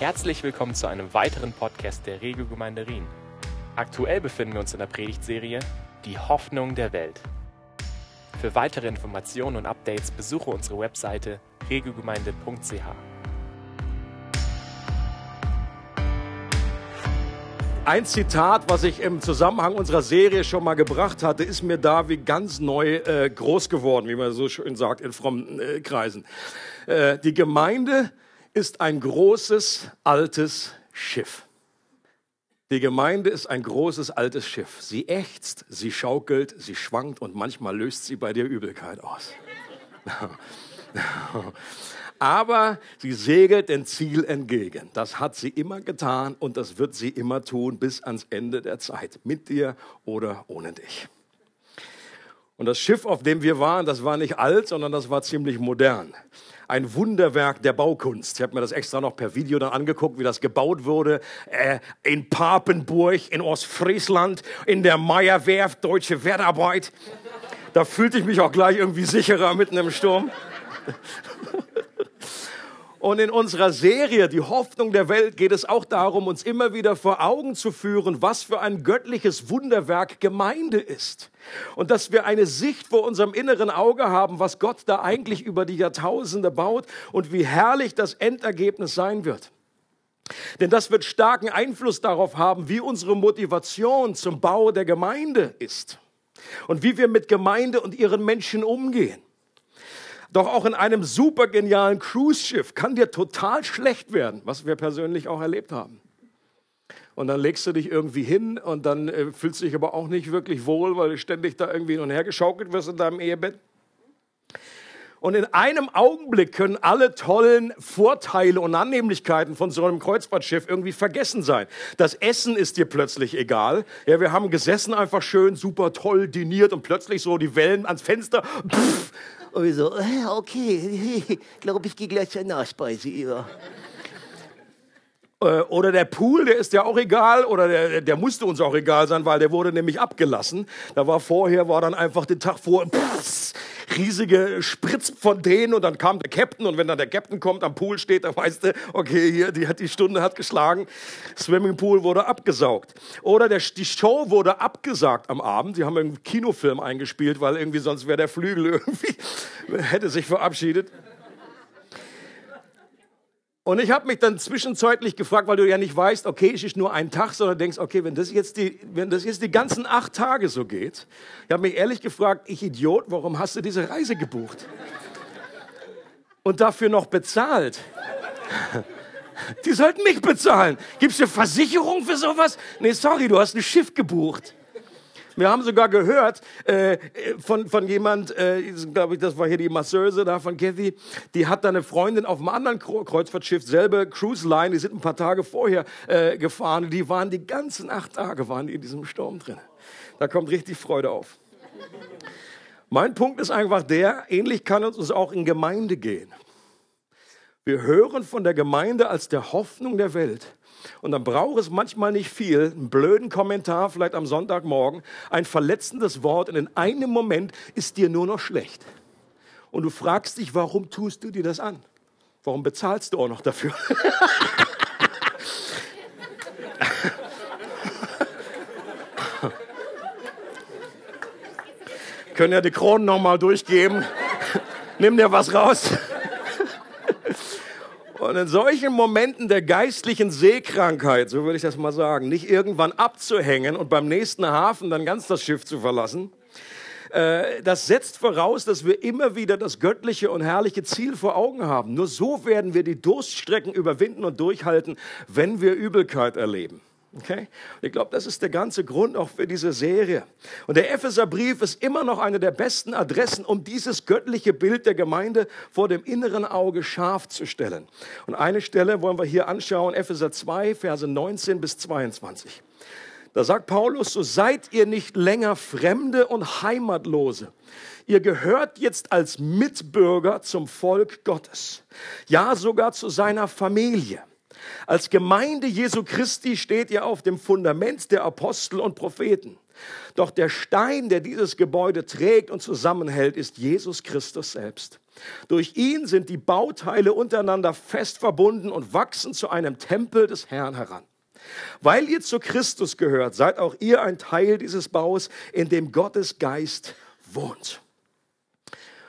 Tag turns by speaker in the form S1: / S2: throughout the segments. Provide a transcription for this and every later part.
S1: Herzlich willkommen zu einem weiteren Podcast der Regiogemeinde Rien. Aktuell befinden wir uns in der Predigtserie Die Hoffnung der Welt. Für weitere Informationen und Updates besuche unsere Webseite regiogemeinde.ch.
S2: Ein Zitat, was ich im Zusammenhang unserer Serie schon mal gebracht hatte, ist mir da wie ganz neu äh, groß geworden, wie man so schön sagt in frommen äh, Kreisen. Äh, die Gemeinde ist ein großes altes Schiff. Die Gemeinde ist ein großes altes Schiff. Sie ächzt, sie schaukelt, sie schwankt und manchmal löst sie bei dir Übelkeit aus. Aber sie segelt dem Ziel entgegen. Das hat sie immer getan und das wird sie immer tun bis ans Ende der Zeit. Mit dir oder ohne dich. Und das Schiff, auf dem wir waren, das war nicht alt, sondern das war ziemlich modern. Ein Wunderwerk der Baukunst. Ich habe mir das extra noch per Video dann angeguckt, wie das gebaut wurde. Äh, in Papenburg, in Ostfriesland, in der Meierwerft, deutsche Wertarbeit. Da fühlte ich mich auch gleich irgendwie sicherer mitten im Sturm. Und in unserer Serie Die Hoffnung der Welt geht es auch darum, uns immer wieder vor Augen zu führen, was für ein göttliches Wunderwerk Gemeinde ist. Und dass wir eine Sicht vor unserem inneren Auge haben, was Gott da eigentlich über die Jahrtausende baut und wie herrlich das Endergebnis sein wird. Denn das wird starken Einfluss darauf haben, wie unsere Motivation zum Bau der Gemeinde ist und wie wir mit Gemeinde und ihren Menschen umgehen. Doch auch in einem super genialen Cruise-Schiff kann dir total schlecht werden, was wir persönlich auch erlebt haben. Und dann legst du dich irgendwie hin und dann äh, fühlst du dich aber auch nicht wirklich wohl, weil du ständig da irgendwie hin und her geschaukelt wirst in deinem Ehebett. Und in einem Augenblick können alle tollen Vorteile und Annehmlichkeiten von so einem Kreuzfahrtschiff irgendwie vergessen sein. Das Essen ist dir plötzlich egal. Ja, wir haben gesessen, einfach schön, super toll diniert und plötzlich so die Wellen ans Fenster. Pff, und wir so, äh, okay, ich glaube, ich gehe gleich zur Nachspeise über. Äh, oder der Pool, der ist ja auch egal, oder der, der musste uns auch egal sein, weil der wurde nämlich abgelassen. Da war vorher, war dann einfach den Tag vor, pff, riesige Spritzfontänen und dann kam der Captain und wenn dann der Captain kommt, am Pool steht, dann weißt du, okay, hier, die, die Stunde hat geschlagen, Swimmingpool wurde abgesaugt. Oder der, die Show wurde abgesagt am Abend, sie haben einen Kinofilm eingespielt, weil irgendwie sonst wäre der Flügel irgendwie, hätte sich verabschiedet. Und ich habe mich dann zwischenzeitlich gefragt, weil du ja nicht weißt, okay, es ist nur ein Tag, sondern denkst, okay, wenn das jetzt die, wenn das jetzt die ganzen acht Tage so geht, ich habe mich ehrlich gefragt, ich Idiot, warum hast du diese Reise gebucht? Und dafür noch bezahlt. Die sollten mich bezahlen. Gibt es eine Versicherung für sowas? Nee, sorry, du hast ein Schiff gebucht. Wir haben sogar gehört äh, von, von jemand, äh, glaube ich, das war hier die Masseuse da von Kathy, die hat da eine Freundin auf einem anderen Kreuzfahrtschiff, selbe Cruise Line, die sind ein paar Tage vorher äh, gefahren, die waren die ganzen acht Tage waren die in diesem Sturm drin. Da kommt richtig Freude auf. Mein Punkt ist einfach der, ähnlich kann es uns auch in Gemeinde gehen. Wir hören von der Gemeinde als der Hoffnung der Welt. Und dann braucht es manchmal nicht viel, einen blöden Kommentar, vielleicht am Sonntagmorgen, ein verletzendes Wort und in einem Moment ist dir nur noch schlecht. Und du fragst dich, warum tust du dir das an? Warum bezahlst du auch noch dafür? Können ja die Kronen noch mal durchgeben. Nimm dir was raus. Und in solchen Momenten der geistlichen Seekrankheit, so würde ich das mal sagen, nicht irgendwann abzuhängen und beim nächsten Hafen dann ganz das Schiff zu verlassen, äh, das setzt voraus, dass wir immer wieder das göttliche und herrliche Ziel vor Augen haben. Nur so werden wir die Durststrecken überwinden und durchhalten, wenn wir Übelkeit erleben. Okay? Ich glaube, das ist der ganze Grund auch für diese Serie. Und der Epheserbrief ist immer noch eine der besten Adressen, um dieses göttliche Bild der Gemeinde vor dem inneren Auge scharf zu stellen. Und eine Stelle wollen wir hier anschauen, Epheser 2, Verse 19 bis 22. Da sagt Paulus, so seid ihr nicht länger Fremde und Heimatlose. Ihr gehört jetzt als Mitbürger zum Volk Gottes. Ja, sogar zu seiner Familie. Als Gemeinde Jesu Christi steht ihr auf dem Fundament der Apostel und Propheten. Doch der Stein, der dieses Gebäude trägt und zusammenhält, ist Jesus Christus selbst. Durch ihn sind die Bauteile untereinander fest verbunden und wachsen zu einem Tempel des Herrn heran. Weil ihr zu Christus gehört, seid auch ihr ein Teil dieses Baus, in dem Gottes Geist wohnt.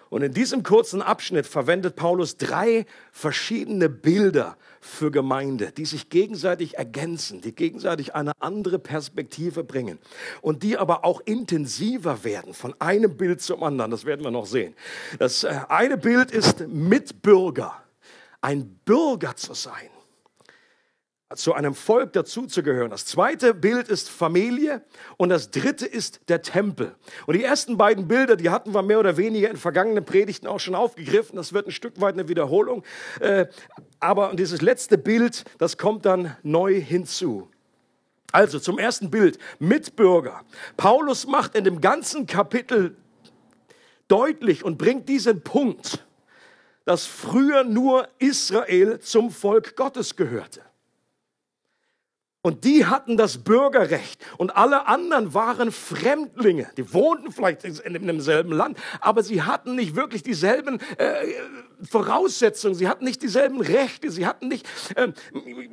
S2: Und in diesem kurzen Abschnitt verwendet Paulus drei verschiedene Bilder für Gemeinde, die sich gegenseitig ergänzen, die gegenseitig eine andere Perspektive bringen und die aber auch intensiver werden von einem Bild zum anderen. Das werden wir noch sehen. Das äh, eine Bild ist Mitbürger, ein Bürger zu sein zu einem Volk dazuzugehören. Das zweite Bild ist Familie und das dritte ist der Tempel. Und die ersten beiden Bilder, die hatten wir mehr oder weniger in vergangenen Predigten auch schon aufgegriffen. Das wird ein Stück weit eine Wiederholung. Äh, aber dieses letzte Bild, das kommt dann neu hinzu. Also zum ersten Bild, Mitbürger. Paulus macht in dem ganzen Kapitel deutlich und bringt diesen Punkt, dass früher nur Israel zum Volk Gottes gehörte. Und die hatten das Bürgerrecht und alle anderen waren Fremdlinge. Die wohnten vielleicht in demselben Land, aber sie hatten nicht wirklich dieselben äh, Voraussetzungen, sie hatten nicht dieselben Rechte, sie hatten nicht. Äh,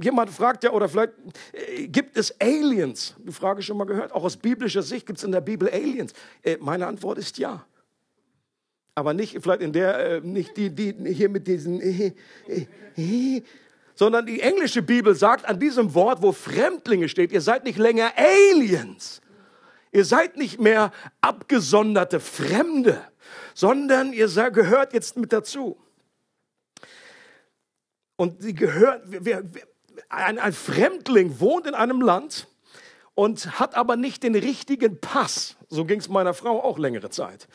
S2: jemand fragt ja, oder vielleicht äh, gibt es Aliens? Die Frage schon mal gehört. Auch aus biblischer Sicht gibt es in der Bibel Aliens. Äh, meine Antwort ist ja. Aber nicht vielleicht in der, äh, nicht die, die hier mit diesen. Sondern die englische Bibel sagt an diesem Wort, wo Fremdlinge steht, ihr seid nicht länger Aliens. Ihr seid nicht mehr abgesonderte Fremde, sondern ihr gehört jetzt mit dazu. Und sie gehört, ein, ein Fremdling wohnt in einem Land und hat aber nicht den richtigen Pass. So ging es meiner Frau auch längere Zeit.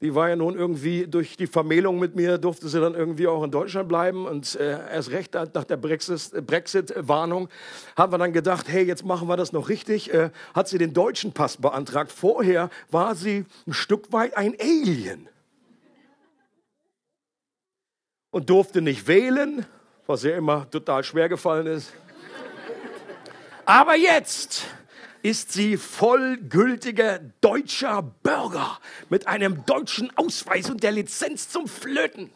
S2: Die war ja nun irgendwie durch die Vermählung mit mir, durfte sie dann irgendwie auch in Deutschland bleiben. Und äh, erst recht nach der Brexit-Warnung haben wir dann gedacht, hey, jetzt machen wir das noch richtig. Äh, hat sie den deutschen Pass beantragt. Vorher war sie ein Stück weit ein Alien. Und durfte nicht wählen, was ihr immer total schwer gefallen ist. Aber jetzt ist sie vollgültiger deutscher Bürger mit einem deutschen Ausweis und der Lizenz zum Flöten.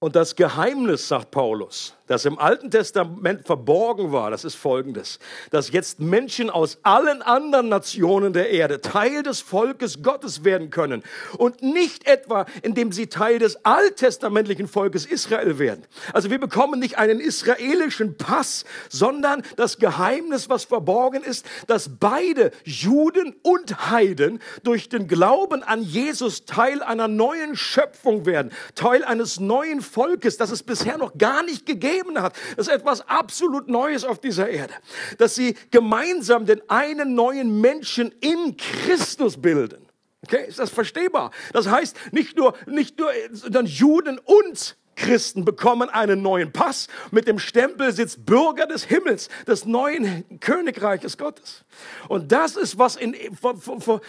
S2: Und das Geheimnis, sagt Paulus, das im Alten Testament verborgen war, das ist folgendes, dass jetzt Menschen aus allen anderen Nationen der Erde Teil des Volkes Gottes werden können und nicht etwa, indem sie Teil des alttestamentlichen Volkes Israel werden. Also wir bekommen nicht einen israelischen Pass, sondern das Geheimnis, was verborgen ist, dass beide Juden und Heiden durch den Glauben an Jesus Teil einer neuen Schöpfung werden, Teil eines neuen Volkes, das es bisher noch gar nicht gegeben gegeben hat. Das ist etwas absolut Neues auf dieser Erde. Dass sie gemeinsam den einen neuen Menschen in Christus bilden. Okay, ist das verstehbar? Das heißt, nicht nur, nicht nur, sondern Juden und Christen bekommen einen neuen Pass mit dem Stempel sitzt Bürger des Himmels, des neuen Königreiches Gottes. Und das ist, was in vor, vor, vor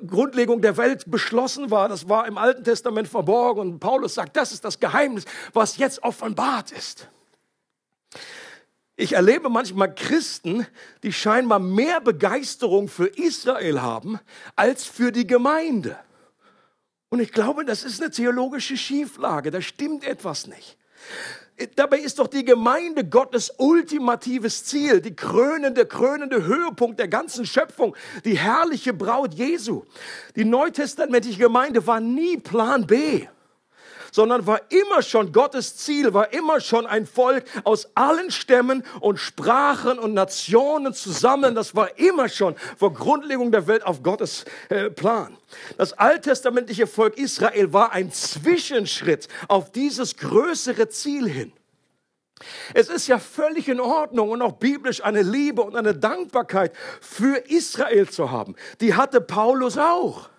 S2: Grundlegung der Welt beschlossen war. Das war im Alten Testament verborgen. Und Paulus sagt, das ist das Geheimnis, was jetzt offenbart ist. Ich erlebe manchmal Christen, die scheinbar mehr Begeisterung für Israel haben als für die Gemeinde. Und ich glaube, das ist eine theologische Schieflage. Da stimmt etwas nicht. Dabei ist doch die Gemeinde Gottes ultimatives Ziel, die krönende, krönende Höhepunkt der ganzen Schöpfung, die herrliche Braut Jesu. Die neutestamentliche Gemeinde war nie Plan B sondern war immer schon Gottes Ziel, war immer schon ein Volk aus allen Stämmen und Sprachen und Nationen zusammen. Das war immer schon vor Grundlegung der Welt auf Gottes äh, Plan. Das alttestamentliche Volk Israel war ein Zwischenschritt auf dieses größere Ziel hin. Es ist ja völlig in Ordnung und auch biblisch eine Liebe und eine Dankbarkeit für Israel zu haben. Die hatte Paulus auch.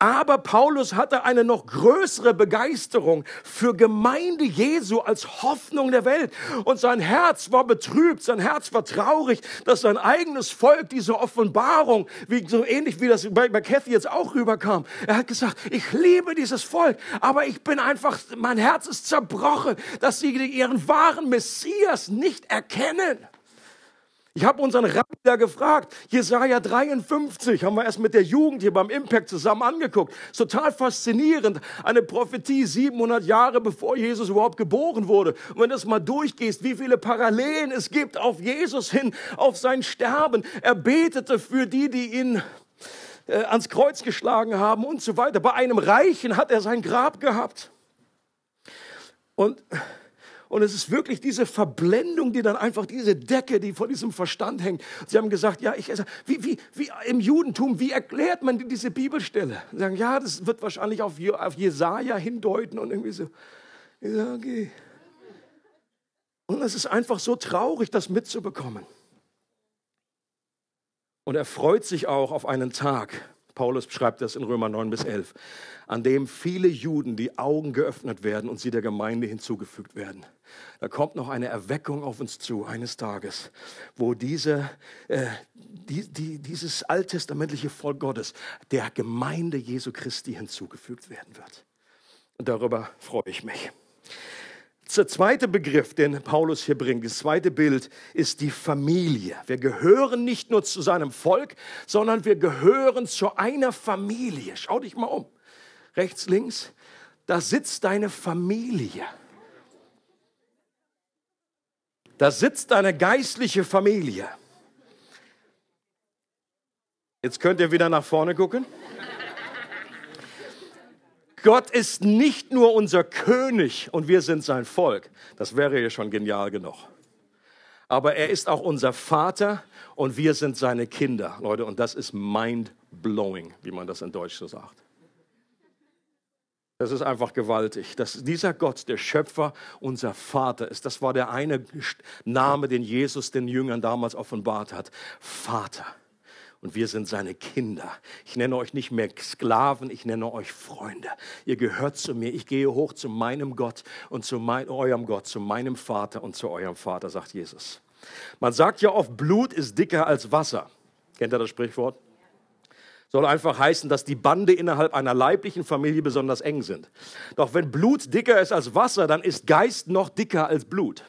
S2: Aber Paulus hatte eine noch größere Begeisterung für Gemeinde Jesu als Hoffnung der Welt. Und sein Herz war betrübt, sein Herz war traurig, dass sein eigenes Volk diese Offenbarung, wie, so ähnlich wie das bei, bei Kathy jetzt auch rüberkam. Er hat gesagt, ich liebe dieses Volk, aber ich bin einfach, mein Herz ist zerbrochen, dass sie ihren wahren Messias nicht erkennen. Ich habe unseren Rabbi da gefragt, Jesaja 53, haben wir erst mit der Jugend hier beim Impact zusammen angeguckt. Total faszinierend. Eine Prophetie 700 Jahre bevor Jesus überhaupt geboren wurde. Und wenn du das mal durchgehst, wie viele Parallelen es gibt auf Jesus hin, auf sein Sterben. Er betete für die, die ihn äh, ans Kreuz geschlagen haben und so weiter. Bei einem Reichen hat er sein Grab gehabt. Und und es ist wirklich diese Verblendung, die dann einfach diese Decke, die vor diesem Verstand hängt. Sie haben gesagt, ja, ich, wie, wie, wie im Judentum, wie erklärt man diese Bibelstelle? Sie sagen, ja, das wird wahrscheinlich auf, auf Jesaja hindeuten und irgendwie so. Ich sage, okay. Und es ist einfach so traurig, das mitzubekommen. Und er freut sich auch auf einen Tag, Paulus schreibt das in Römer 9 bis 11, an dem viele Juden die Augen geöffnet werden und sie der Gemeinde hinzugefügt werden. Da kommt noch eine Erweckung auf uns zu eines Tages, wo diese, äh, die, die, dieses alttestamentliche Volk Gottes der Gemeinde Jesu Christi hinzugefügt werden wird. Und darüber freue ich mich. Der zweite Begriff, den Paulus hier bringt, das zweite Bild ist die Familie. Wir gehören nicht nur zu seinem Volk, sondern wir gehören zu einer Familie. Schau dich mal um. Rechts, links, da sitzt deine Familie. Da sitzt deine geistliche Familie. Jetzt könnt ihr wieder nach vorne gucken. Gott ist nicht nur unser König und wir sind sein Volk. Das wäre ja schon genial genug. Aber er ist auch unser Vater und wir sind seine Kinder, Leute. Und das ist mind-blowing, wie man das in Deutsch so sagt. Das ist einfach gewaltig, dass dieser Gott, der Schöpfer, unser Vater ist. Das war der eine Name, den Jesus den Jüngern damals offenbart hat. Vater und wir sind seine Kinder. Ich nenne euch nicht mehr Sklaven, ich nenne euch Freunde. Ihr gehört zu mir. Ich gehe hoch zu meinem Gott und zu mein, eurem Gott, zu meinem Vater und zu eurem Vater, sagt Jesus. Man sagt ja oft, Blut ist dicker als Wasser. Kennt ihr das Sprichwort? Soll einfach heißen, dass die Bande innerhalb einer leiblichen Familie besonders eng sind. Doch wenn Blut dicker ist als Wasser, dann ist Geist noch dicker als Blut.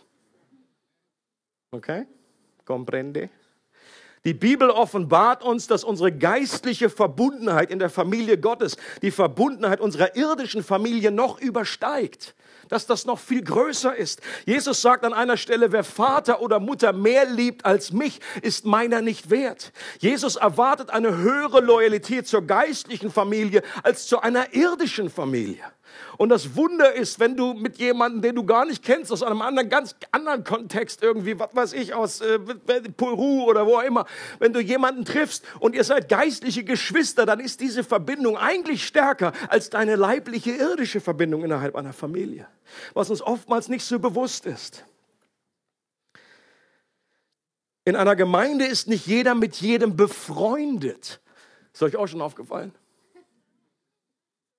S2: Okay? Comprende? Die Bibel offenbart uns, dass unsere geistliche Verbundenheit in der Familie Gottes die Verbundenheit unserer irdischen Familie noch übersteigt dass das noch viel größer ist. Jesus sagt an einer Stelle, wer Vater oder Mutter mehr liebt als mich, ist meiner nicht wert. Jesus erwartet eine höhere Loyalität zur geistlichen Familie als zu einer irdischen Familie. Und das Wunder ist, wenn du mit jemandem, den du gar nicht kennst, aus einem anderen, ganz anderen Kontext irgendwie, was weiß ich, aus äh, Peru oder wo auch immer, wenn du jemanden triffst und ihr seid geistliche Geschwister, dann ist diese Verbindung eigentlich stärker als deine leibliche irdische Verbindung innerhalb einer Familie. Was uns oftmals nicht so bewusst ist. In einer Gemeinde ist nicht jeder mit jedem befreundet. Ist euch auch schon aufgefallen?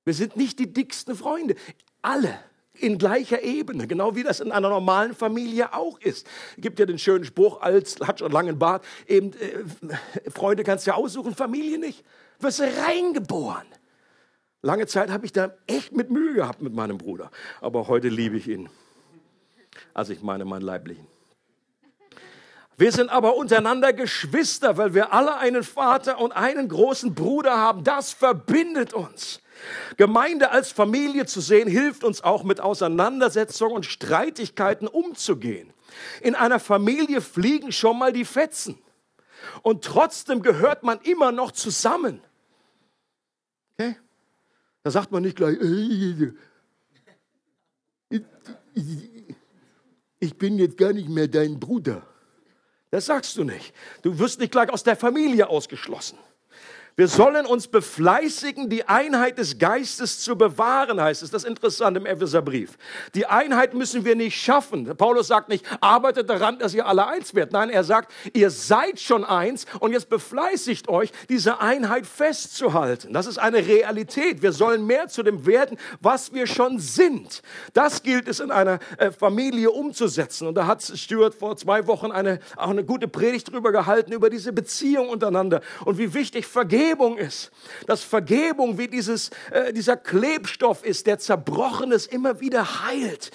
S2: Wir sind nicht die dicksten Freunde. Alle in gleicher Ebene, genau wie das in einer normalen Familie auch ist. Es gibt ja den schönen Spruch, als hat schon langen Bart, eben äh, Freunde kannst du ja aussuchen, Familie nicht. Wirst du reingeboren. Lange Zeit habe ich da echt mit Mühe gehabt mit meinem Bruder, aber heute liebe ich ihn. Also ich meine meinen leiblichen. Wir sind aber untereinander Geschwister, weil wir alle einen Vater und einen großen Bruder haben. Das verbindet uns. Gemeinde als Familie zu sehen, hilft uns auch mit Auseinandersetzungen und Streitigkeiten umzugehen. In einer Familie fliegen schon mal die Fetzen. Und trotzdem gehört man immer noch zusammen. Okay? Da sagt man nicht gleich, ich bin jetzt gar nicht mehr dein Bruder. Das sagst du nicht. Du wirst nicht gleich aus der Familie ausgeschlossen. Wir sollen uns befleißigen, die Einheit des Geistes zu bewahren, heißt es. Das ist interessant im Epheserbrief. Die Einheit müssen wir nicht schaffen. Paulus sagt nicht, arbeitet daran, dass ihr alle eins werdet. Nein, er sagt, ihr seid schon eins und jetzt befleißigt euch, diese Einheit festzuhalten. Das ist eine Realität. Wir sollen mehr zu dem werden, was wir schon sind. Das gilt es in einer äh, Familie umzusetzen. Und da hat Stuart vor zwei Wochen eine, auch eine gute Predigt drüber gehalten, über diese Beziehung untereinander und wie wichtig Vergebung Vergebung ist. Dass Vergebung wie dieses, äh, dieser Klebstoff ist, der Zerbrochenes immer wieder heilt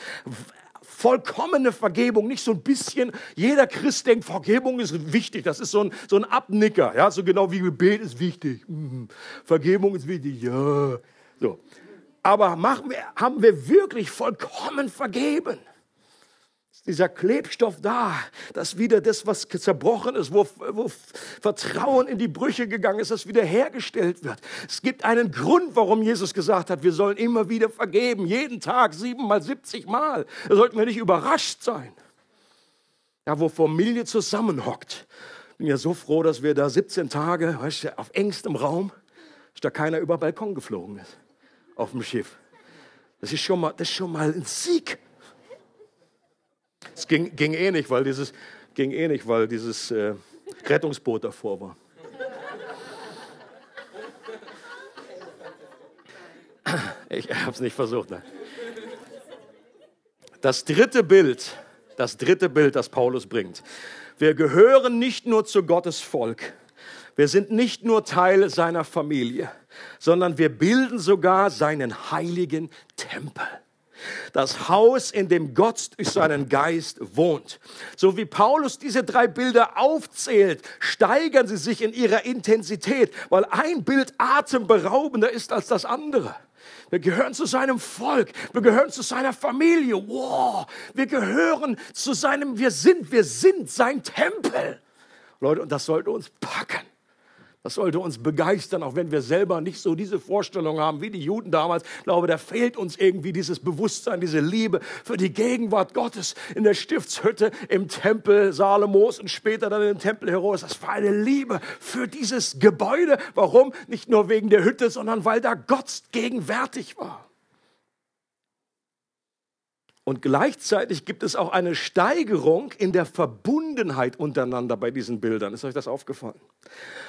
S2: vollkommene Vergebung, nicht so ein bisschen. Jeder Christ denkt, Vergebung ist wichtig. Das ist so ein, so ein Abnicker, ja, so genau wie Gebet ist wichtig. Mhm. Vergebung ist wichtig, ja. So. Aber machen wir, haben wir wirklich vollkommen vergeben? Dieser Klebstoff da, dass wieder das, was zerbrochen ist, wo, wo, Vertrauen in die Brüche gegangen ist, das wiederhergestellt wird. Es gibt einen Grund, warum Jesus gesagt hat, wir sollen immer wieder vergeben, jeden Tag, siebenmal, siebzig Mal. Da sollten wir nicht überrascht sein. Ja, wo Familie zusammenhockt. Bin ja so froh, dass wir da 17 Tage, weißt du, auf engstem Raum, dass da keiner über Balkon geflogen ist, auf dem Schiff. Das ist schon mal, das ist schon mal ein Sieg. Es ging, ging eh nicht, weil dieses, ging eh nicht, weil dieses äh, Rettungsboot davor war. Ich habe es nicht versucht. Nein. Das dritte Bild, das dritte Bild, das Paulus bringt. Wir gehören nicht nur zu Gottes Volk. Wir sind nicht nur Teil seiner Familie, sondern wir bilden sogar seinen heiligen Tempel. Das Haus, in dem Gott durch seinen Geist wohnt. So wie Paulus diese drei Bilder aufzählt, steigern sie sich in ihrer Intensität, weil ein Bild atemberaubender ist als das andere. Wir gehören zu seinem Volk. Wir gehören zu seiner Familie. Wow. Wir gehören zu seinem, wir sind, wir sind sein Tempel. Leute, und das sollte uns packen. Das sollte uns begeistern, auch wenn wir selber nicht so diese Vorstellung haben wie die Juden damals. Ich glaube, da fehlt uns irgendwie dieses Bewusstsein, diese Liebe für die Gegenwart Gottes in der Stiftshütte, im Tempel Salomos und später dann im Tempel Heroes. Das war eine Liebe für dieses Gebäude. Warum? Nicht nur wegen der Hütte, sondern weil da Gott gegenwärtig war. Und gleichzeitig gibt es auch eine Steigerung in der Verbundenheit untereinander bei diesen Bildern. Ist euch das aufgefallen?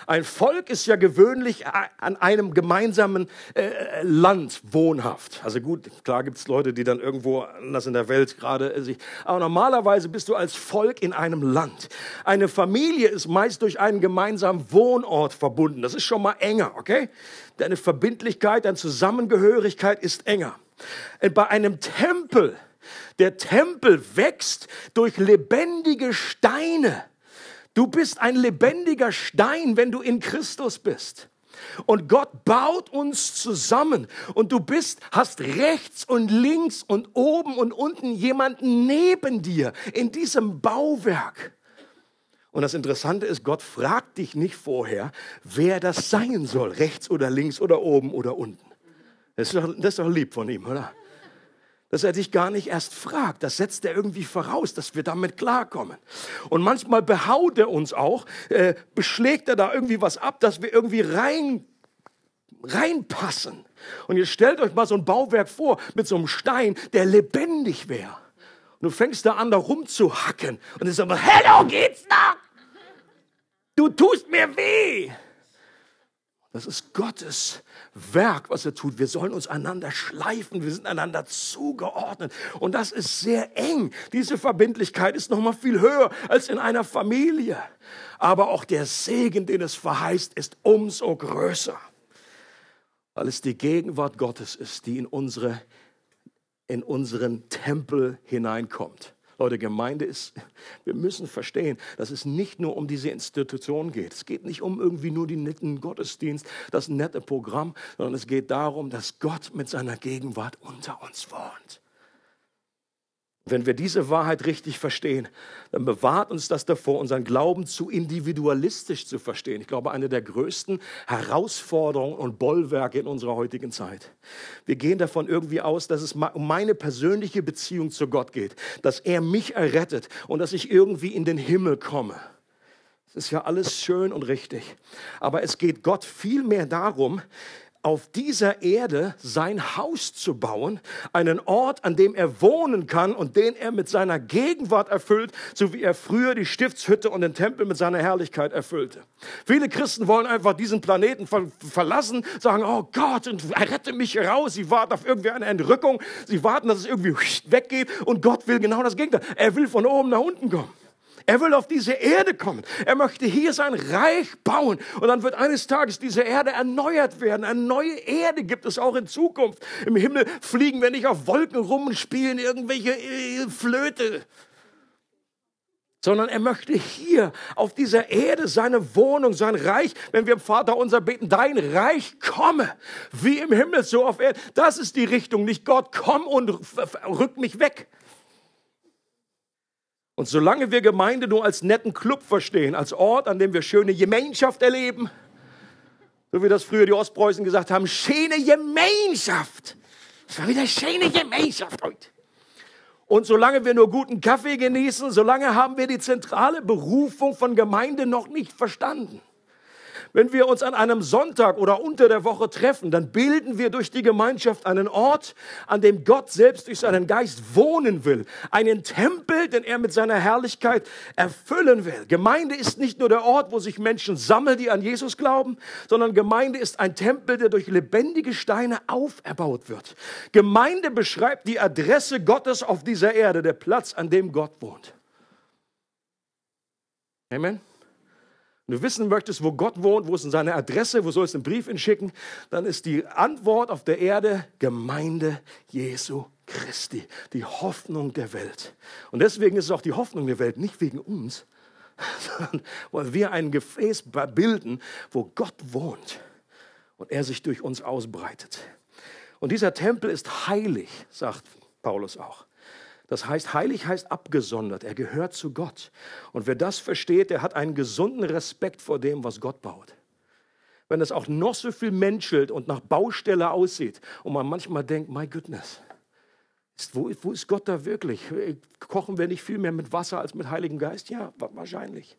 S2: Ein Volk ist ja gewöhnlich an einem gemeinsamen äh, Land wohnhaft. Also gut, klar gibt es Leute, die dann irgendwo anders in der Welt gerade äh, sich. Aber normalerweise bist du als Volk in einem Land. Eine Familie ist meist durch einen gemeinsamen Wohnort verbunden. Das ist schon mal enger, okay? Deine Verbindlichkeit, deine Zusammengehörigkeit ist enger. Äh, bei einem Tempel der Tempel wächst durch lebendige Steine. Du bist ein lebendiger Stein, wenn du in Christus bist. Und Gott baut uns zusammen. Und du bist, hast rechts und links und oben und unten jemanden neben dir in diesem Bauwerk. Und das Interessante ist, Gott fragt dich nicht vorher, wer das sein soll, rechts oder links oder oben oder unten. Das ist doch, das ist doch lieb von ihm, oder? Dass er dich gar nicht erst fragt. Das setzt er irgendwie voraus, dass wir damit klarkommen. Und manchmal behaut er uns auch, äh, beschlägt er da irgendwie was ab, dass wir irgendwie rein, reinpassen. Und ihr stellt euch mal so ein Bauwerk vor mit so einem Stein, der lebendig wäre. Und du fängst da an, da rumzuhacken. Und ich sage, hello, geht's noch? Du tust mir weh. Das ist Gottes Werk, was er tut. Wir sollen uns einander schleifen, wir sind einander zugeordnet. Und das ist sehr eng. Diese Verbindlichkeit ist noch mal viel höher als in einer Familie. Aber auch der Segen, den es verheißt, ist umso größer. Weil es die Gegenwart Gottes ist, die in, unsere, in unseren Tempel hineinkommt. Leute, Gemeinde ist, wir müssen verstehen, dass es nicht nur um diese Institution geht. Es geht nicht um irgendwie nur den netten Gottesdienst, das nette Programm, sondern es geht darum, dass Gott mit seiner Gegenwart unter uns wohnt. Wenn wir diese Wahrheit richtig verstehen, dann bewahrt uns das davor, unseren Glauben zu individualistisch zu verstehen. Ich glaube, eine der größten Herausforderungen und Bollwerke in unserer heutigen Zeit. Wir gehen davon irgendwie aus, dass es um meine persönliche Beziehung zu Gott geht, dass er mich errettet und dass ich irgendwie in den Himmel komme. Das ist ja alles schön und richtig. Aber es geht Gott vielmehr darum, auf dieser Erde sein Haus zu bauen, einen Ort, an dem er wohnen kann und den er mit seiner Gegenwart erfüllt, so wie er früher die Stiftshütte und den Tempel mit seiner Herrlichkeit erfüllte. Viele Christen wollen einfach diesen Planeten ver verlassen, sagen, oh Gott, und rette mich raus. Sie warten auf irgendwie eine Entrückung, sie warten, dass es irgendwie weggeht und Gott will genau das Gegenteil. Er will von oben nach unten kommen. Er will auf diese Erde kommen. Er möchte hier sein Reich bauen. Und dann wird eines Tages diese Erde erneuert werden. Eine neue Erde gibt es auch in Zukunft. Im Himmel fliegen wir nicht auf Wolken rum und spielen irgendwelche äh, Flöte sondern er möchte hier auf dieser Erde seine Wohnung, sein Reich, wenn wir im Vater unser beten, dein Reich komme, wie im Himmel, so auf Erden. Das ist die Richtung, nicht Gott, komm und rück mich weg. Und solange wir Gemeinde nur als netten Club verstehen, als Ort, an dem wir schöne Gemeinschaft erleben, so wie das früher die Ostpreußen gesagt haben, schöne Gemeinschaft. Das war wieder schöne Gemeinschaft heute. Und solange wir nur guten Kaffee genießen, solange haben wir die zentrale Berufung von Gemeinde noch nicht verstanden. Wenn wir uns an einem Sonntag oder unter der Woche treffen, dann bilden wir durch die Gemeinschaft einen Ort, an dem Gott selbst durch seinen Geist wohnen will. Einen Tempel, den er mit seiner Herrlichkeit erfüllen will. Gemeinde ist nicht nur der Ort, wo sich Menschen sammeln, die an Jesus glauben, sondern Gemeinde ist ein Tempel, der durch lebendige Steine auferbaut wird. Gemeinde beschreibt die Adresse Gottes auf dieser Erde, der Platz, an dem Gott wohnt. Amen du wissen möchtest, wo Gott wohnt, wo ist seine Adresse, wo sollst du einen Brief hinschicken, dann ist die Antwort auf der Erde Gemeinde Jesu Christi, die Hoffnung der Welt. Und deswegen ist es auch die Hoffnung der Welt, nicht wegen uns, sondern weil wir ein Gefäß bilden, wo Gott wohnt und er sich durch uns ausbreitet. Und dieser Tempel ist heilig, sagt Paulus auch. Das heißt, heilig heißt abgesondert. Er gehört zu Gott. Und wer das versteht, der hat einen gesunden Respekt vor dem, was Gott baut. Wenn es auch noch so viel menschelt und nach Baustelle aussieht und man manchmal denkt, my goodness, wo, wo ist Gott da wirklich? Kochen wir nicht viel mehr mit Wasser als mit Heiligem Geist? Ja, wahrscheinlich.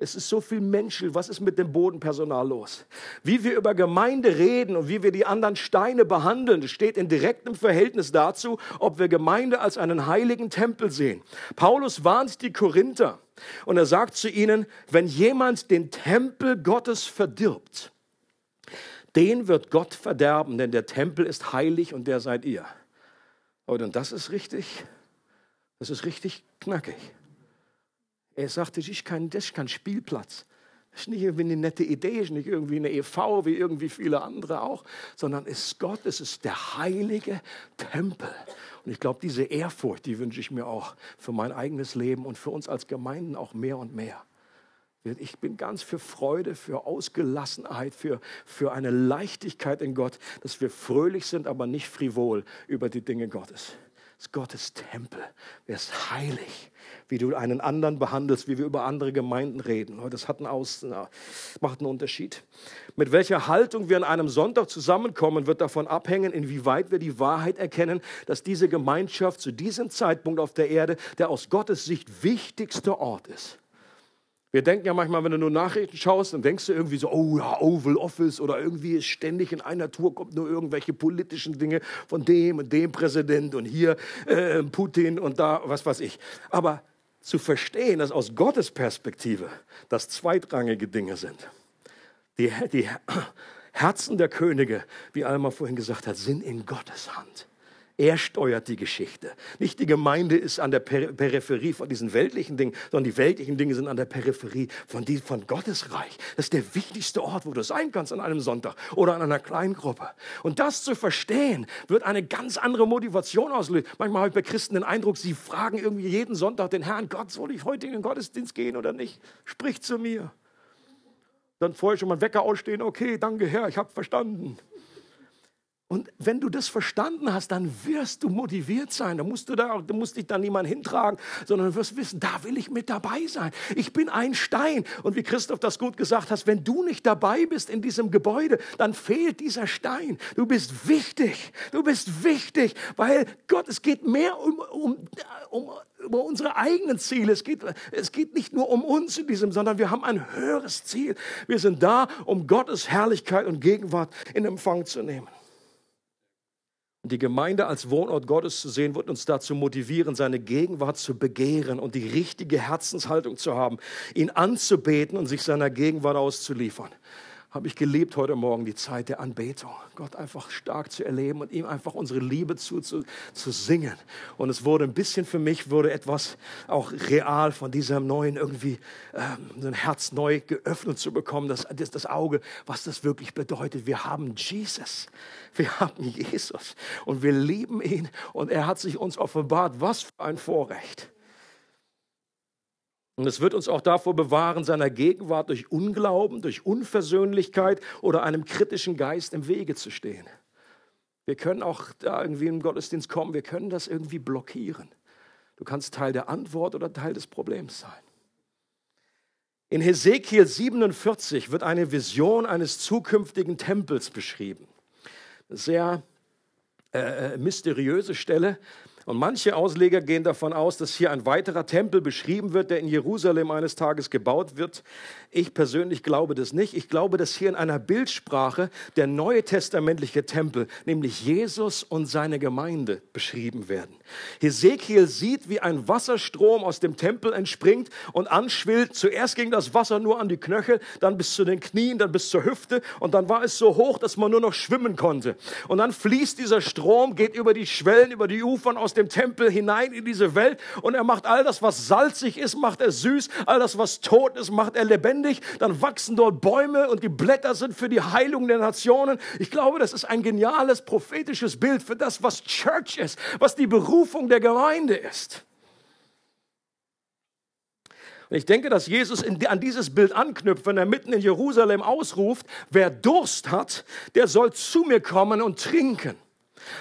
S2: Es ist so viel Menschel. Was ist mit dem Bodenpersonal los? Wie wir über Gemeinde reden und wie wir die anderen Steine behandeln, steht in direktem Verhältnis dazu, ob wir Gemeinde als einen heiligen Tempel sehen. Paulus warnt die Korinther und er sagt zu ihnen, wenn jemand den Tempel Gottes verdirbt, den wird Gott verderben, denn der Tempel ist heilig und der seid ihr. Und das ist richtig, das ist richtig knackig. Er sagte, das ist kein, das ist kein Spielplatz. Das ist nicht irgendwie eine nette Idee, ist nicht irgendwie eine EV wie irgendwie viele andere auch, sondern es ist Gott, es ist der heilige Tempel. Und ich glaube, diese Ehrfurcht, die wünsche ich mir auch für mein eigenes Leben und für uns als Gemeinden auch mehr und mehr. Ich bin ganz für Freude, für Ausgelassenheit, für, für eine Leichtigkeit in Gott, dass wir fröhlich sind, aber nicht frivol über die Dinge Gottes. Ist Gottes Tempel. Er ist heilig wie du einen anderen behandelst, wie wir über andere Gemeinden reden. Das hat einen Aus, macht einen Unterschied. Mit welcher Haltung wir an einem Sonntag zusammenkommen, wird davon abhängen, inwieweit wir die Wahrheit erkennen, dass diese Gemeinschaft zu diesem Zeitpunkt auf der Erde der aus Gottes Sicht wichtigste Ort ist. Wir denken ja manchmal, wenn du nur Nachrichten schaust, dann denkst du irgendwie so, oh ja, Oval Office oder irgendwie ist ständig in einer Tour kommt nur irgendwelche politischen Dinge von dem und dem Präsident und hier äh, Putin und da was weiß ich. Aber zu verstehen, dass aus Gottes Perspektive das zweitrangige Dinge sind. Die, die Herzen der Könige, wie Alma vorhin gesagt hat, sind in Gottes Hand. Er steuert die Geschichte. Nicht die Gemeinde ist an der Peripherie von diesen weltlichen Dingen, sondern die weltlichen Dinge sind an der Peripherie von, die, von Gottes Reich. Das ist der wichtigste Ort, wo du sein kannst an einem Sonntag oder an einer kleinen Gruppe. Und das zu verstehen, wird eine ganz andere Motivation auslösen. Manchmal habe ich bei Christen den Eindruck, sie fragen irgendwie jeden Sonntag den Herrn, Gott, soll ich heute in den Gottesdienst gehen oder nicht? Sprich zu mir. Dann vorher schon mal Wecker ausstehen, okay, danke Herr, ich habe verstanden. Und wenn du das verstanden hast, dann wirst du motiviert sein. Da musst du, da, da musst dich da niemand hintragen, sondern du wirst wissen, da will ich mit dabei sein. Ich bin ein Stein. Und wie Christoph das gut gesagt hat, wenn du nicht dabei bist in diesem Gebäude, dann fehlt dieser Stein. Du bist wichtig. Du bist wichtig, weil Gott, es geht mehr um, um, um, um unsere eigenen Ziele. Es geht, es geht nicht nur um uns in diesem, sondern wir haben ein höheres Ziel. Wir sind da, um Gottes Herrlichkeit und Gegenwart in Empfang zu nehmen. Die Gemeinde als Wohnort Gottes zu sehen, wird uns dazu motivieren, seine Gegenwart zu begehren und die richtige Herzenshaltung zu haben, ihn anzubeten und sich seiner Gegenwart auszuliefern. Habe ich geliebt heute Morgen, die Zeit der Anbetung. Gott einfach stark zu erleben und ihm einfach unsere Liebe zu, zu, zu singen. Und es wurde ein bisschen für mich, wurde etwas auch real von diesem neuen irgendwie, ähm, ein Herz neu geöffnet zu bekommen, das, das, das Auge, was das wirklich bedeutet. Wir haben Jesus. Wir haben Jesus. Und wir lieben ihn. Und er hat sich uns offenbart. Was für ein Vorrecht. Und es wird uns auch davor bewahren, seiner Gegenwart durch Unglauben, durch Unversöhnlichkeit oder einem kritischen Geist im Wege zu stehen. Wir können auch da irgendwie im Gottesdienst kommen, wir können das irgendwie blockieren. Du kannst Teil der Antwort oder Teil des Problems sein. In Hesekiel 47 wird eine Vision eines zukünftigen Tempels beschrieben. Sehr äh, äh mysteriöse Stelle. Und manche Ausleger gehen davon aus, dass hier ein weiterer Tempel beschrieben wird, der in Jerusalem eines Tages gebaut wird. Ich persönlich glaube das nicht. Ich glaube, dass hier in einer Bildsprache der neue testamentliche Tempel, nämlich Jesus und seine Gemeinde, beschrieben werden. Hesekiel sieht, wie ein Wasserstrom aus dem Tempel entspringt und anschwillt. Zuerst ging das Wasser nur an die Knöchel, dann bis zu den Knien, dann bis zur Hüfte und dann war es so hoch, dass man nur noch schwimmen konnte. Und dann fließt dieser Strom, geht über die Schwellen, über die Ufern aus dem Tempel hinein in diese Welt und er macht all das, was salzig ist, macht er süß, all das, was tot ist, macht er lebendig. Dann wachsen dort Bäume und die Blätter sind für die Heilung der Nationen. Ich glaube, das ist ein geniales prophetisches Bild für das, was Church ist, was die Berufung der Gemeinde ist. Und ich denke, dass Jesus in, an dieses Bild anknüpft, wenn er mitten in Jerusalem ausruft, wer Durst hat, der soll zu mir kommen und trinken.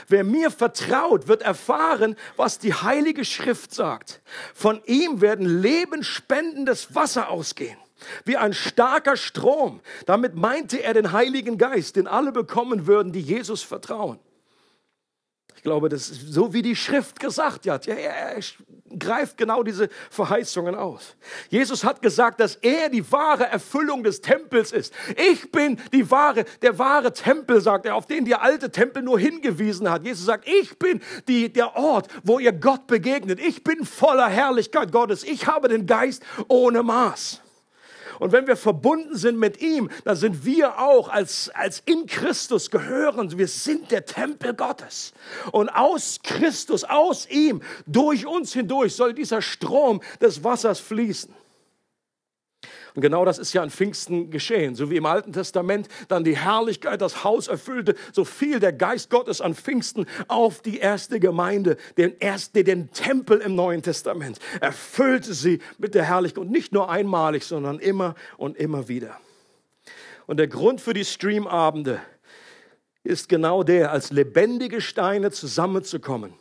S2: Wer mir vertraut, wird erfahren, was die Heilige Schrift sagt. Von ihm werden lebensspendendes Wasser ausgehen, wie ein starker Strom. Damit meinte er den Heiligen Geist, den alle bekommen würden, die Jesus vertrauen. Ich glaube, das ist so wie die Schrift gesagt hat. Ja, er greift genau diese Verheißungen aus. Jesus hat gesagt, dass er die wahre Erfüllung des Tempels ist. Ich bin die wahre, der wahre Tempel, sagt er, auf den der alte Tempel nur hingewiesen hat. Jesus sagt, ich bin die, der Ort, wo ihr Gott begegnet. Ich bin voller Herrlichkeit Gottes. Ich habe den Geist ohne Maß. Und wenn wir verbunden sind mit ihm, dann sind wir auch als, als in Christus gehören. Wir sind der Tempel Gottes. Und aus Christus, aus ihm, durch uns hindurch soll dieser Strom des Wassers fließen. Und genau das ist ja an Pfingsten geschehen. So wie im Alten Testament dann die Herrlichkeit das Haus erfüllte, so fiel der Geist Gottes an Pfingsten auf die erste Gemeinde, den, erste, den Tempel im Neuen Testament. Erfüllte sie mit der Herrlichkeit und nicht nur einmalig, sondern immer und immer wieder. Und der Grund für die Streamabende ist genau der, als lebendige Steine zusammenzukommen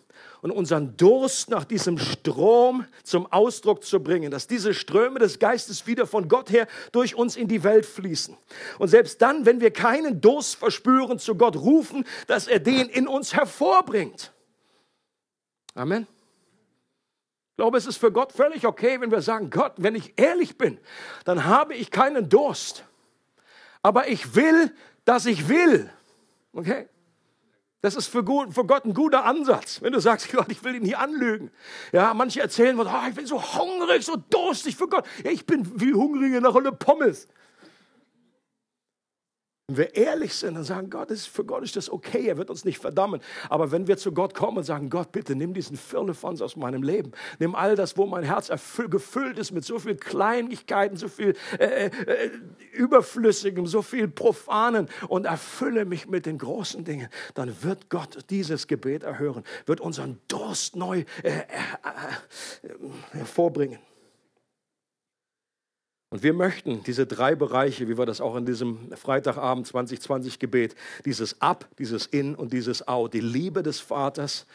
S2: und unseren Durst nach diesem Strom zum Ausdruck zu bringen, dass diese Ströme des Geistes wieder von Gott her durch uns in die Welt fließen. Und selbst dann, wenn wir keinen Durst verspüren, zu Gott rufen, dass er den in uns hervorbringt. Amen. Ich glaube, es ist für Gott völlig okay, wenn wir sagen, Gott, wenn ich ehrlich bin, dann habe ich keinen Durst. Aber ich will, dass ich will. Okay? Das ist für, gut, für, Gott ein guter Ansatz, wenn du sagst, Gott, ich will ihn nicht anlügen. Ja, manche erzählen, oh, ich bin so hungrig, so durstig für Gott. Ja, ich bin wie hungrig nach einer Pommes. Wenn wir ehrlich sind und sagen, Gott, ist, für Gott ist das okay, er wird uns nicht verdammen. Aber wenn wir zu Gott kommen und sagen, Gott, bitte nimm diesen Firlefanz aus meinem Leben, nimm all das, wo mein Herz gefüllt ist mit so viel Kleinigkeiten, so viel äh, äh, Überflüssigem, so viel Profanen und erfülle mich mit den großen Dingen, dann wird Gott dieses Gebet erhören, wird unseren Durst neu äh, äh, äh hervorbringen. Und wir möchten diese drei Bereiche, wie wir das auch in diesem Freitagabend 2020 Gebet, dieses Ab, dieses In und dieses Out, die Liebe des Vaters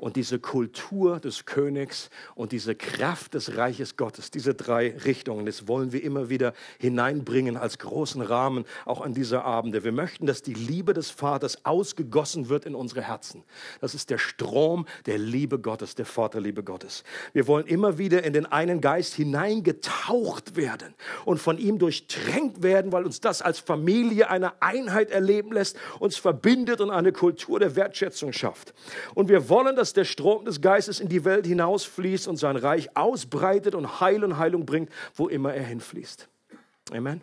S2: und diese Kultur des Königs und diese Kraft des Reiches Gottes, diese drei Richtungen, das wollen wir immer wieder hineinbringen als großen Rahmen auch an dieser Abende. Wir möchten, dass die Liebe des Vaters ausgegossen wird in unsere Herzen. Das ist der Strom der Liebe Gottes, der Vaterliebe Gottes. Wir wollen immer wieder in den einen Geist hineingetaucht werden und von ihm durchtränkt werden, weil uns das als Familie eine Einheit erleben lässt, uns verbindet und eine Kultur der Wertschätzung schafft. Und wir wollen, dass dass der Strom des Geistes in die Welt hinausfließt und sein Reich ausbreitet und Heil und Heilung bringt, wo immer er hinfließt. Amen.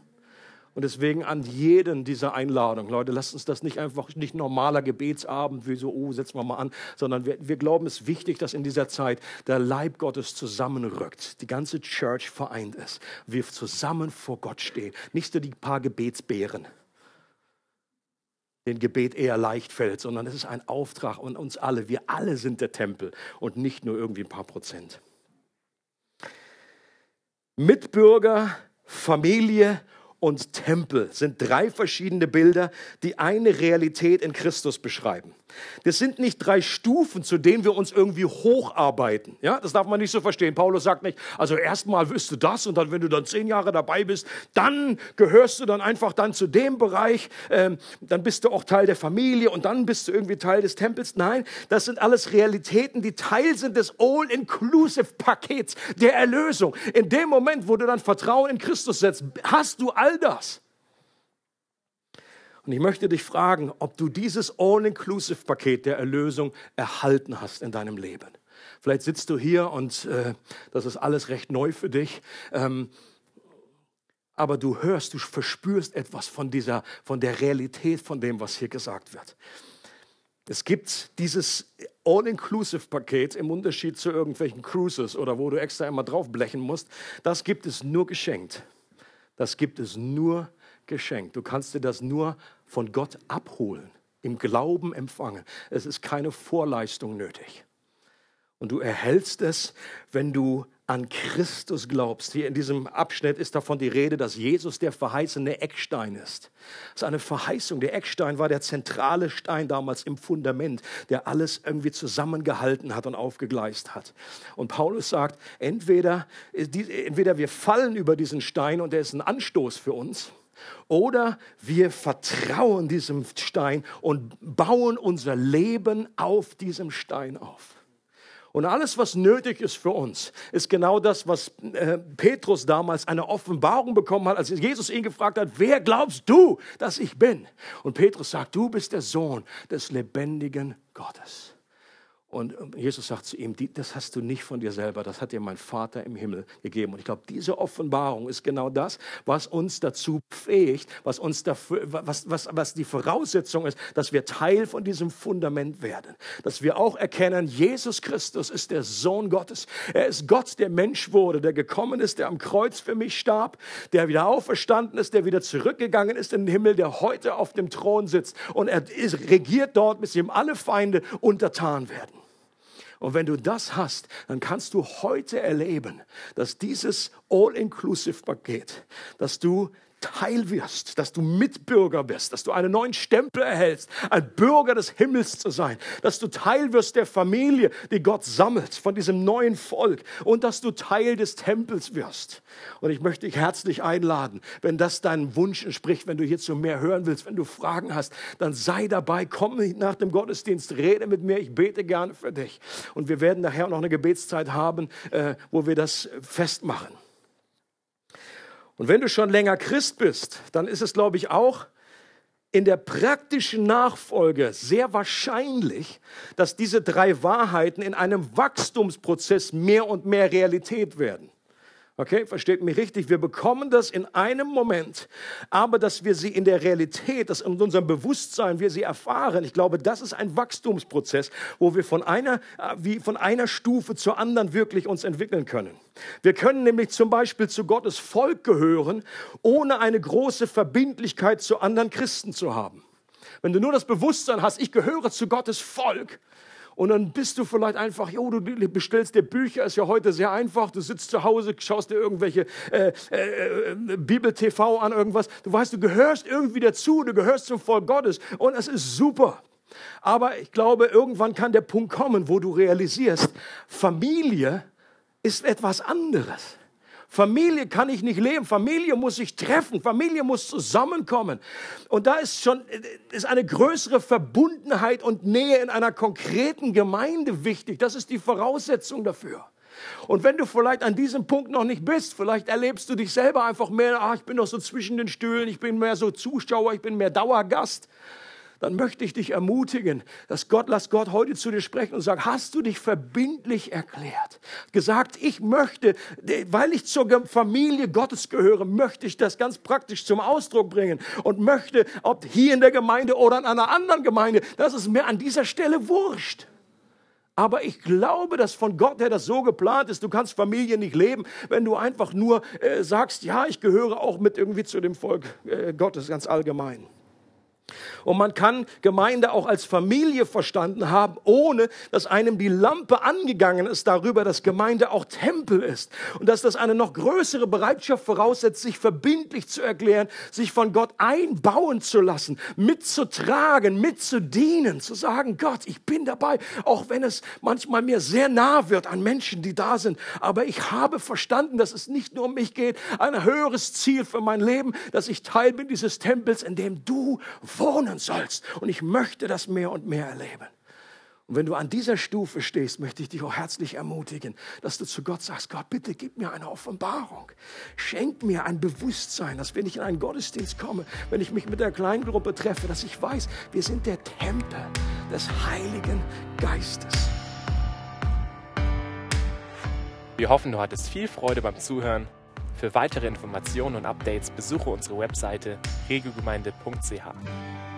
S2: Und deswegen an jeden dieser Einladungen, Leute, lasst uns das nicht einfach nicht normaler Gebetsabend, wie so, oh, setzen wir mal an, sondern wir, wir glauben, es ist wichtig, dass in dieser Zeit der Leib Gottes zusammenrückt, die ganze Church vereint ist, wir zusammen vor Gott stehen, nicht so die paar Gebetsbären den Gebet eher leicht fällt, sondern es ist ein Auftrag an uns alle. Wir alle sind der Tempel und nicht nur irgendwie ein paar Prozent. Mitbürger, Familie und Tempel sind drei verschiedene Bilder, die eine Realität in Christus beschreiben. Das sind nicht drei Stufen, zu denen wir uns irgendwie hocharbeiten. Ja, das darf man nicht so verstehen. Paulus sagt nicht, also erstmal wirst du das und dann, wenn du dann zehn Jahre dabei bist, dann gehörst du dann einfach dann zu dem Bereich, ähm, dann bist du auch Teil der Familie und dann bist du irgendwie Teil des Tempels. Nein, das sind alles Realitäten, die Teil sind des All-Inclusive-Pakets der Erlösung. In dem Moment, wo du dann Vertrauen in Christus setzt, hast du all das. Und ich möchte dich fragen, ob du dieses All-Inclusive-Paket der Erlösung erhalten hast in deinem Leben. Vielleicht sitzt du hier und äh, das ist alles recht neu für dich. Ähm, aber du hörst, du verspürst etwas von dieser, von der Realität von dem, was hier gesagt wird. Es gibt dieses All-Inclusive-Paket im Unterschied zu irgendwelchen Cruises oder wo du extra immer draufblechen musst. Das gibt es nur geschenkt. Das gibt es nur geschenkt. Du kannst dir das nur von Gott abholen, im Glauben empfangen. Es ist keine Vorleistung nötig. Und du erhältst es, wenn du an Christus glaubst. Hier in diesem Abschnitt ist davon die Rede, dass Jesus der verheißene Eckstein ist. Das ist eine Verheißung. Der Eckstein war der zentrale Stein damals im Fundament, der alles irgendwie zusammengehalten hat und aufgegleist hat. Und Paulus sagt, entweder, entweder wir fallen über diesen Stein und er ist ein Anstoß für uns, oder wir vertrauen diesem Stein und bauen unser Leben auf diesem Stein auf. Und alles, was nötig ist für uns, ist genau das, was äh, Petrus damals eine Offenbarung bekommen hat, als Jesus ihn gefragt hat, wer glaubst du, dass ich bin? Und Petrus sagt, du bist der Sohn des lebendigen Gottes. Und Jesus sagt zu ihm, das hast du nicht von dir selber, das hat dir mein Vater im Himmel gegeben. Und ich glaube, diese Offenbarung ist genau das, was uns dazu befähigt, was, uns dafür, was, was, was die Voraussetzung ist, dass wir Teil von diesem Fundament werden. Dass wir auch erkennen, Jesus Christus ist der Sohn Gottes. Er ist Gott, der Mensch wurde, der gekommen ist, der am Kreuz für mich starb, der wieder auferstanden ist, der wieder zurückgegangen ist in den Himmel, der heute auf dem Thron sitzt. Und er regiert dort, bis ihm alle Feinde untertan werden. Und wenn du das hast, dann kannst du heute erleben, dass dieses All-Inclusive-Paket, dass du Teil wirst, dass du Mitbürger bist, dass du einen neuen Stempel erhältst, ein Bürger des Himmels zu sein, dass du Teil wirst der Familie, die Gott sammelt, von diesem neuen Volk und dass du Teil des Tempels wirst. Und ich möchte dich herzlich einladen, wenn das deinen Wunsch entspricht, wenn du hierzu mehr hören willst, wenn du Fragen hast, dann sei dabei, komm nach dem Gottesdienst, rede mit mir, ich bete gerne für dich. Und wir werden nachher noch eine Gebetszeit haben, äh, wo wir das festmachen. Und wenn du schon länger Christ bist, dann ist es, glaube ich, auch in der praktischen Nachfolge sehr wahrscheinlich, dass diese drei Wahrheiten in einem Wachstumsprozess mehr und mehr Realität werden. Okay, versteht mich richtig. Wir bekommen das in einem Moment, aber dass wir sie in der Realität, dass in unserem Bewusstsein wir sie erfahren, ich glaube, das ist ein Wachstumsprozess, wo wir von einer, äh, wie von einer Stufe zur anderen wirklich uns entwickeln können. Wir können nämlich zum Beispiel zu Gottes Volk gehören, ohne eine große Verbindlichkeit zu anderen Christen zu haben. Wenn du nur das Bewusstsein hast, ich gehöre zu Gottes Volk, und dann bist du vielleicht einfach, jo, du bestellst dir Bücher, ist ja heute sehr einfach. Du sitzt zu Hause, schaust dir irgendwelche äh, äh, Bibel-TV an, irgendwas. Du weißt, du gehörst irgendwie dazu, du gehörst zum Volk Gottes. Und es ist super. Aber ich glaube, irgendwann kann der Punkt kommen, wo du realisierst, Familie ist etwas anderes. Familie kann ich nicht leben. Familie muss sich treffen. Familie muss zusammenkommen. Und da ist schon ist eine größere Verbundenheit und Nähe in einer konkreten Gemeinde wichtig. Das ist die Voraussetzung dafür. Und wenn du vielleicht an diesem Punkt noch nicht bist, vielleicht erlebst du dich selber einfach mehr, ach, ich bin noch so zwischen den Stühlen, ich bin mehr so Zuschauer, ich bin mehr Dauergast, dann möchte ich dich ermutigen, dass Gott, lass Gott heute zu dir sprechen und sagen, hast du dich verbindlich erklärt? Gesagt, ich möchte, weil ich zur Familie Gottes gehöre, möchte ich das ganz praktisch zum Ausdruck bringen und möchte, ob hier in der Gemeinde oder in einer anderen Gemeinde, das ist mir an dieser Stelle wurscht. Aber ich glaube, dass von Gott her das so geplant ist. Du kannst Familie nicht leben, wenn du einfach nur äh, sagst, ja, ich gehöre auch mit irgendwie zu dem Volk äh, Gottes ganz allgemein. Und man kann Gemeinde auch als Familie verstanden haben, ohne dass einem die Lampe angegangen ist darüber, dass Gemeinde auch Tempel ist. Und dass das eine noch größere Bereitschaft voraussetzt, sich verbindlich zu erklären, sich von Gott einbauen zu lassen, mitzutragen, mitzudienen, zu sagen, Gott, ich bin dabei, auch wenn es manchmal mir sehr nah wird an Menschen, die da sind. Aber ich habe verstanden, dass es nicht nur um mich geht, ein höheres Ziel für mein Leben, dass ich Teil bin dieses Tempels, in dem du wohnen sollst. Und ich möchte das mehr und mehr erleben. Und wenn du an dieser Stufe stehst, möchte ich dich auch herzlich ermutigen, dass du zu Gott sagst, Gott, bitte gib mir eine Offenbarung. Schenk mir ein Bewusstsein, dass wenn ich in einen Gottesdienst komme, wenn ich mich mit der Kleingruppe treffe, dass ich weiß, wir sind der Tempel des Heiligen Geistes.
S1: Wir hoffen, du hattest viel Freude beim Zuhören. Für weitere Informationen und Updates besuche unsere Webseite regelgemeinde.ch.